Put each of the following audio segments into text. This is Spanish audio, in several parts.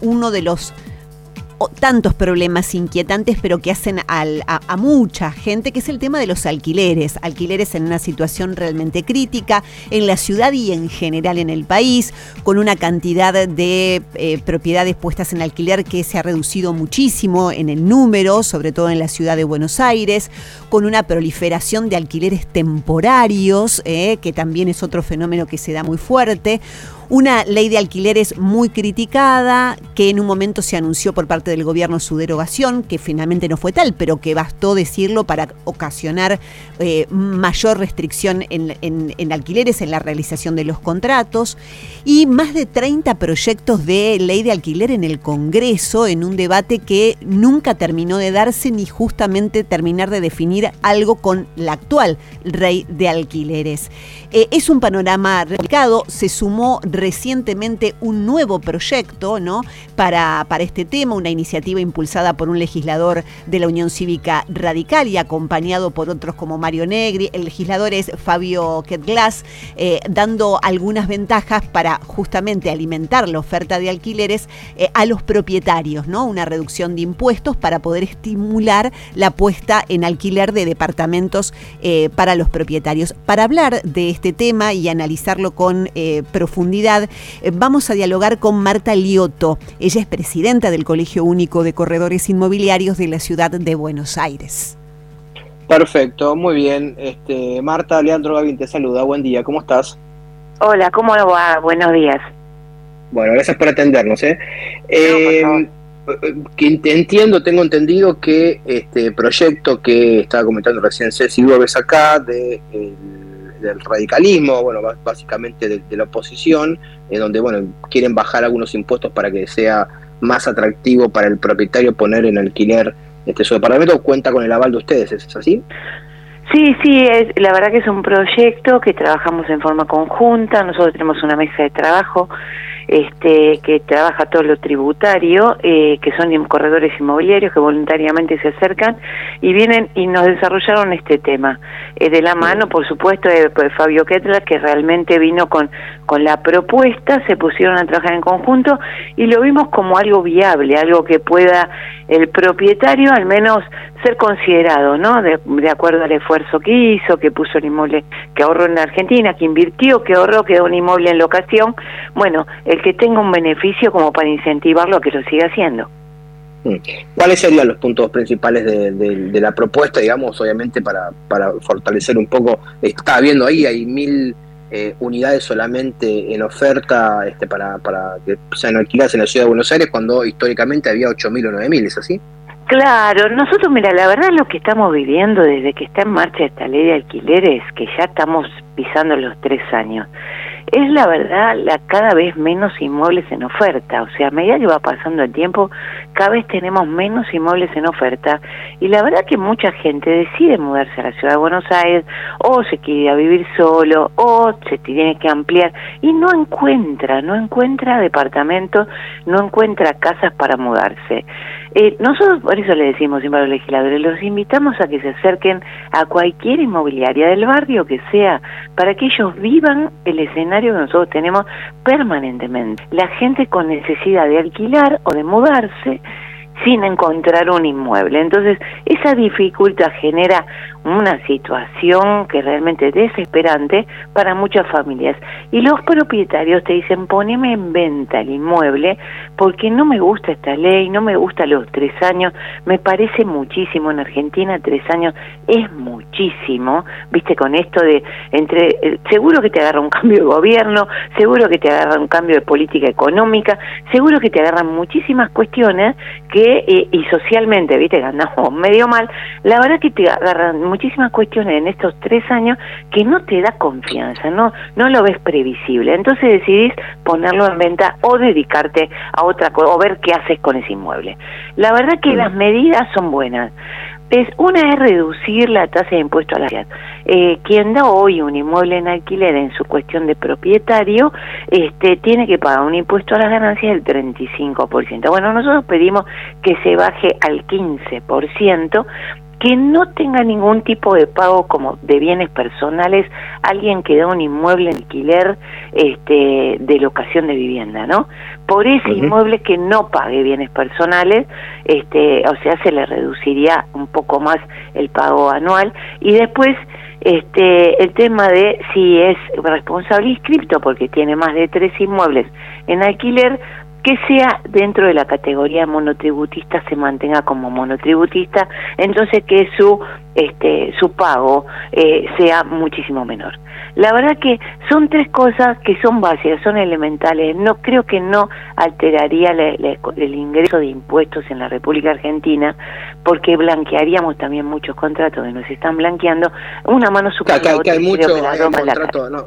uno de los tantos problemas inquietantes, pero que hacen a, mucha gente, que es el tema de los alquileres. Alquileres en una situación realmente crítica en la ciudad y en general en el país, con una cantidad de eh, propiedades puestas en alquiler que se ha reducido muchísimo en el número, sobre todo en la ciudad de Buenos Aires, con una proliferación de alquileres temporarios, eh, que también es otro fenómeno que se da muy fuerte una ley de alquileres muy criticada, que en un momento se anunció por parte del gobierno su derogación, que finalmente no fue tal, pero que bastó decirlo para ocasionar eh, mayor restricción en, alquileres, en la realización de los contratos, y más de 30 proyectos de ley de alquiler en el Congreso, en un debate que nunca terminó de darse ni justamente terminar de definir algo con la actual ley de alquileres. Eh, es un panorama replicado, se sumó recientemente un nuevo proyecto ¿no? para, para este tema, una iniciativa impulsada por un legislador de la Unión Cívica Radical y acompañado por otros como Mario Negri. El legislador es Fabio Ketglas, eh, dando algunas ventajas para justamente alimentar la oferta de alquileres eh, a los propietarios, ¿no? Una reducción de impuestos para poder estimular la puesta en alquiler de departamentos eh, para los propietarios. Para hablar de este tema y analizarlo con profundidad, eh, vamos a dialogar con Marta Lioto. Ella es presidenta del Colegio Único de Corredores Inmobiliarios de la ciudad de Buenos Aires. Perfecto, muy bien. Este, Marta, Leandro Gavín te saluda. Buen día, ¿cómo estás? Hola, ¿cómo va? Buenos días. Bueno, gracias por atendernos. ¿eh? eh entiendo, tengo entendido que este proyecto que estaba comentando recién Ceci ves acá de del radicalismo, bueno, básicamente de, la oposición, en donde, bueno, quieren bajar algunos impuestos para que sea más atractivo para el propietario poner en alquiler este su departamento, cuenta con el aval de ustedes, ¿es así? Sí, sí, es, la verdad que es un proyecto que trabajamos en forma conjunta, nosotros tenemos una mesa de trabajo este, que trabaja todo lo tributario, eh, que son corredores inmobiliarios que voluntariamente se acercan y vienen y nos desarrollaron este tema. Eh, de la mano, por supuesto, de, Fabio Kettler, que realmente vino con, con la propuesta, se pusieron a trabajar en conjunto y lo vimos como algo viable, algo que pueda el propietario al menos ser considerado, ¿no? De, acuerdo al esfuerzo que hizo, que puso el inmueble, que ahorró en Argentina, que invirtió, que ahorró, que da un inmueble en locación. Bueno, el que tenga un beneficio como para incentivarlo a que lo siga haciendo. Mm. ¿Cuáles serían los puntos principales de, la propuesta, digamos, obviamente para, para fortalecer un poco? Estaba viendo ahí, hay mil eh, unidades solamente en oferta este, para, para que sean alquiladas en la ciudad de Buenos Aires, cuando históricamente había 8.000 o 9.000, ¿es así? Claro, nosotros, mira, la verdad lo que estamos viviendo desde que está en marcha esta ley de alquileres, que ya estamos pisando los tres años, es la verdad la cada vez menos inmuebles en oferta. O sea, a medida que va pasando el tiempo, cada vez tenemos menos inmuebles en oferta. Y la verdad que mucha gente decide mudarse a la ciudad de Buenos Aires, o se quiere vivir solo, o se tiene que ampliar, y no encuentra, no encuentra departamentos, no encuentra casas para mudarse. Eh, nosotros por eso le decimos siempre a los legisladores, los invitamos a que se acerquen a cualquier inmobiliaria del barrio que sea, para que ellos vivan el escenario que nosotros tenemos permanentemente. La gente con necesidad de alquilar o de mudarse sin encontrar un inmueble. Entonces, esa dificultad genera una situación que realmente es desesperante para muchas familias. Y los propietarios te dicen, poneme en venta el inmueble porque no me gusta esta ley, no me gusta los tres años, me parece muchísimo. En Argentina tres años es muchísimo, viste, con esto de, entre, eh, seguro que te agarra un cambio de gobierno, seguro que te agarra un cambio de política económica, seguro que te agarran muchísimas cuestiones que, eh, y socialmente, viste, que andamos medio mal, la verdad que te agarran muchísimas cuestiones en estos tres años que no te da confianza, no, no lo ves previsible. Entonces decidís ponerlo en venta o dedicarte a otra cosa o ver qué haces con ese inmueble. La verdad que las medidas son buenas. Es, una es reducir la tasa de impuesto a la ciudad. Eh, quien da hoy un inmueble en alquiler en su cuestión de propietario, este, tiene que pagar un impuesto a las ganancias del 35%. Bueno, nosotros pedimos que se baje al 15%, que no tenga ningún tipo de pago como de bienes personales alguien que da un inmueble en alquiler este, de locación de vivienda, ¿no? Por ese inmueble que no pague bienes personales, este, o sea, se le reduciría un poco más el pago anual y después este, el tema de si es responsable inscripto porque tiene más de tres inmuebles en alquiler, que sea dentro de la categoría monotributista se mantenga como monotributista, entonces que su este su pago eh, sea muchísimo menor. La verdad que son tres cosas que son básicas, son elementales. No creo que no alteraría el ingreso de impuestos en la República Argentina, porque blanquearíamos también muchos contratos que nos están blanqueando. Una mano superior. Claro, que, hay muchos no,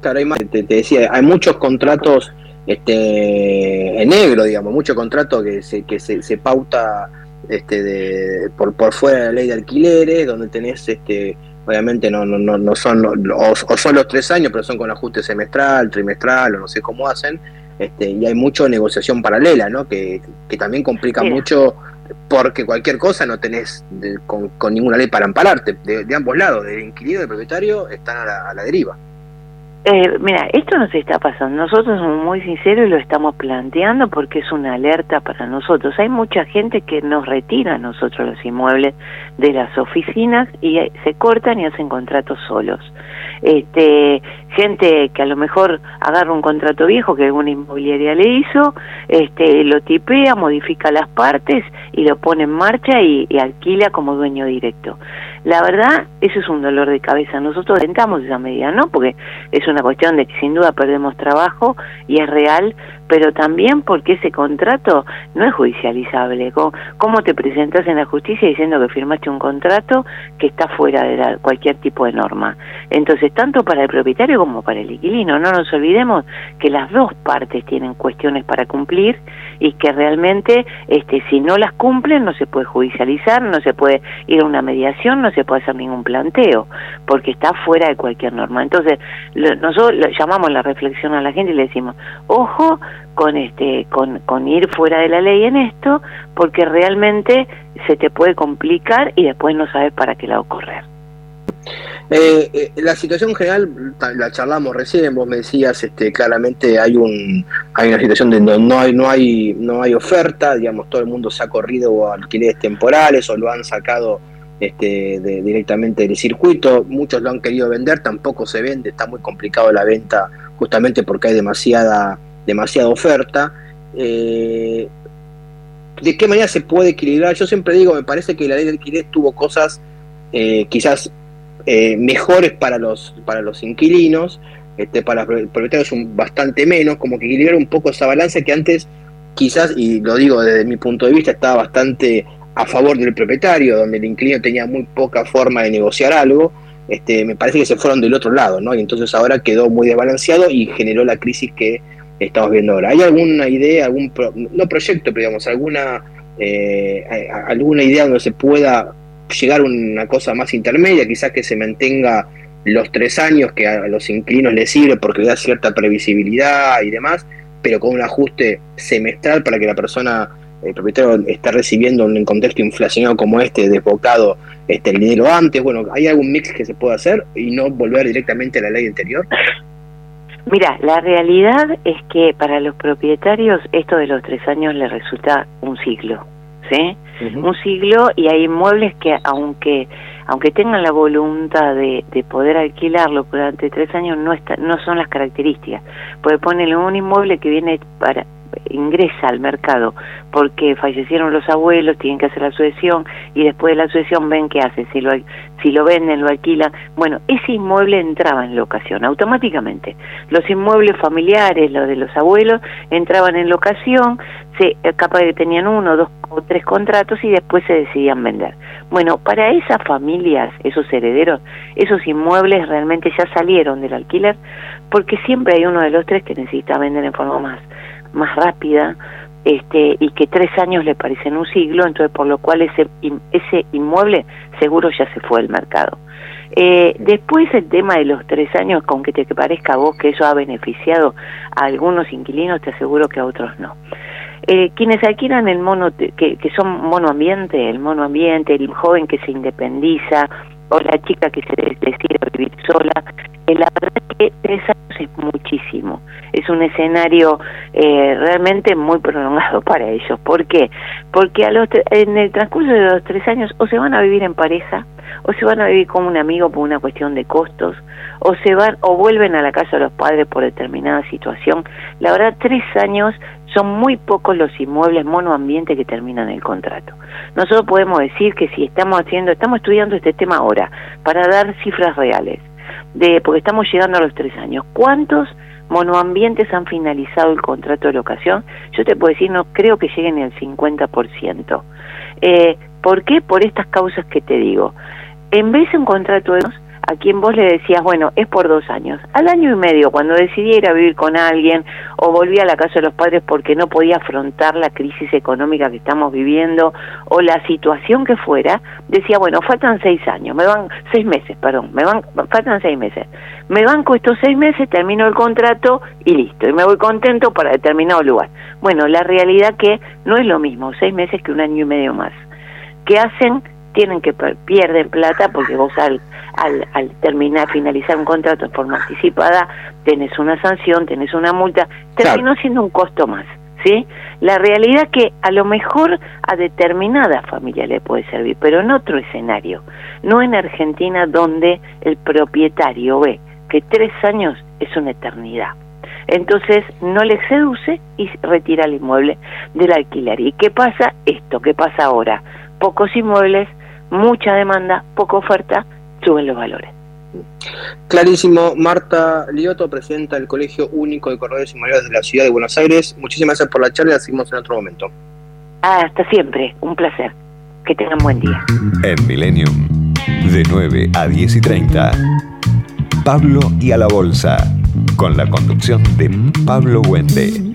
claro, hay te decía, hay muchos contratos este, en negro, digamos, mucho contrato que se, que se, se pauta este, de, por, por fuera de la ley de alquileres, donde tenés, este, obviamente no, no, no, no son, o, son los tres años, pero son con ajuste semestral, trimestral, o no sé cómo hacen, este, y hay mucha negociación paralela, ¿no? Que, que también complica mucho porque cualquier cosa no tenés con, con, ninguna ley para ampararte. De, ambos lados, del inquilino y del propietario, están a la, a la deriva. Eh, mira, esto nos está pasando. Nosotros somos muy sinceros y lo estamos planteando porque es una alerta para nosotros. Hay mucha gente que nos retira a nosotros los inmuebles de las oficinas y se cortan y hacen contratos solos. Este, gente que a lo mejor agarra un contrato viejo que alguna inmobiliaria le hizo, este, lo tipea, modifica las partes y lo pone en marcha y alquila como dueño directo. La verdad, eso es un dolor de cabeza. Nosotros intentamos esa medida, ¿no? Porque es una cuestión de que sin duda perdemos trabajo y es real, pero también porque ese contrato no es judicializable. ¿Cómo, te presentas en la justicia diciendo que firmaste un contrato que está fuera de cualquier tipo de norma? Entonces, tanto para el propietario como para el inquilino, no nos olvidemos que las dos partes tienen cuestiones para cumplir y que realmente este, si no las cumplen no se puede judicializar, no se puede ir a una mediación, no se puede hacer ningún planteo, porque está fuera de cualquier norma. Entonces, nosotros llamamos la reflexión a la gente y le decimos, ojo con este con, con ir fuera de la ley en esto, porque realmente se te puede complicar y después no sabes para qué lado correr. Eh, eh, la situación general la charlamos recién, vos me decías este, claramente hay un hay una situación de no, no hay no hay no hay oferta, digamos todo el mundo se ha corrido a alquileres temporales o lo han sacado este, directamente del circuito, muchos lo han querido vender, tampoco se vende, está muy complicado la venta justamente porque hay demasiada, demasiada oferta. Eh, ¿De qué manera se puede equilibrar? Yo siempre digo, me parece que la ley de alquiler tuvo cosas eh, quizás eh, mejores para los, para los inquilinos, este, para los propietarios bastante menos, como que equilibrar un poco esa balanza que antes quizás, y lo digo desde mi punto de vista, estaba bastante a favor del propietario, donde el inquilino tenía muy poca forma de negociar algo, este, me parece que se fueron del otro lado, ¿no? Y entonces ahora quedó muy desbalanceado y generó la crisis que estamos viendo ahora. ¿Hay alguna idea, algún, no proyecto, pero digamos, alguna, eh, alguna idea donde se pueda llegar a una cosa más intermedia, quizás que se mantenga los tres años que a los inquilinos les sirve porque da cierta previsibilidad y demás, pero con un ajuste semestral para que la persona el propietario está recibiendo en un contexto inflacionado como este, desbocado este, el dinero antes. Bueno, ¿hay algún mix que se pueda hacer y no volver directamente a la ley anterior? Mira, la realidad es que para los propietarios esto de los tres años les resulta un siglo, ¿sí? Un siglo y hay inmuebles que aunque aunque tengan la voluntad de, de poder alquilarlo durante tres años no está, no son las características, porque ponen un inmueble que viene para ingresa al mercado porque fallecieron los abuelos, tienen que hacer la sucesión y después de la sucesión ven qué hace, si lo, si lo venden, lo alquilan. Bueno, ese inmueble entraba en locación automáticamente. Los inmuebles familiares, los de los abuelos, entraban en locación, se, eh, capaz que tenían uno, dos o tres contratos y después se decidían vender. Bueno, para esas familias, esos herederos, esos inmuebles realmente ya salieron del alquiler porque siempre hay uno de los tres que necesita vender en forma más, más rápida este, y que tres años le parecen un siglo, entonces por lo cual ese, ese inmueble seguro ya se fue del mercado. Eh, después el tema de los tres años, con que te parezca a vos que eso ha beneficiado a algunos inquilinos, te aseguro que a otros no. Eh, quienes alquilan el mono, que, que son monoambiente, el monoambiente, el joven que se independiza, o la chica que se decide vivir sola, la verdad que tres años es muchísimo. Es un escenario eh, realmente muy prolongado para ellos. ¿Por qué? Porque a los en el transcurso de los tres años o se van a vivir en pareja, o se van a vivir con un amigo por una cuestión de costos, o se van o vuelven a la casa de los padres por determinada situación. La verdad, tres años son muy pocos los inmuebles monoambiente que terminan el contrato. Nosotros podemos decir que si estamos haciendo, estamos estudiando este tema ahora para dar cifras reales, de porque estamos llegando a los tres años. ¿Cuántos monoambientes han finalizado el contrato de locación? Yo te puedo decir, no creo que lleguen al 50%. Eh, ¿Por qué? Por estas causas que te digo. En vez de un contrato de dos, a quien vos le decías, bueno, es por dos años. Al año y medio, cuando decidí ir a vivir con alguien o volví a la casa de los padres porque no podía afrontar la crisis económica que estamos viviendo o la situación que fuera, decía, bueno, faltan seis años, me van, seis meses, perdón, me van, faltan seis meses. Me banco estos seis meses, termino el contrato y listo, y me voy contento para determinado lugar. Bueno, la realidad que no es lo mismo seis meses que un año y medio más. ¿Qué hacen? Tienen que pierden plata porque vos al al, al terminar, finalizar un contrato en forma anticipada, tenés una sanción, tenés una multa, terminó siendo un costo más. ¿Sí? La realidad que a lo mejor a determinada familia le puede servir, pero en otro escenario, no en Argentina donde el propietario ve que tres años es una eternidad. Entonces no le seduce y retira el inmueble del alquiler. ¿Y qué pasa? Esto, ¿qué pasa ahora? Pocos inmuebles, mucha demanda, poca oferta, suben los valores. Clarísimo, Marta Lioto, presidenta del Colegio Único de Corredores Inmobiliarios de la Ciudad de Buenos Aires. Muchísimas gracias por la charla, la seguimos en otro momento. hasta siempre, un placer. Que tengan buen día. En Millennium, de 9 a 10 y 30, Pablo y a la Bolsa, con la conducción de Pablo Wende.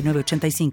85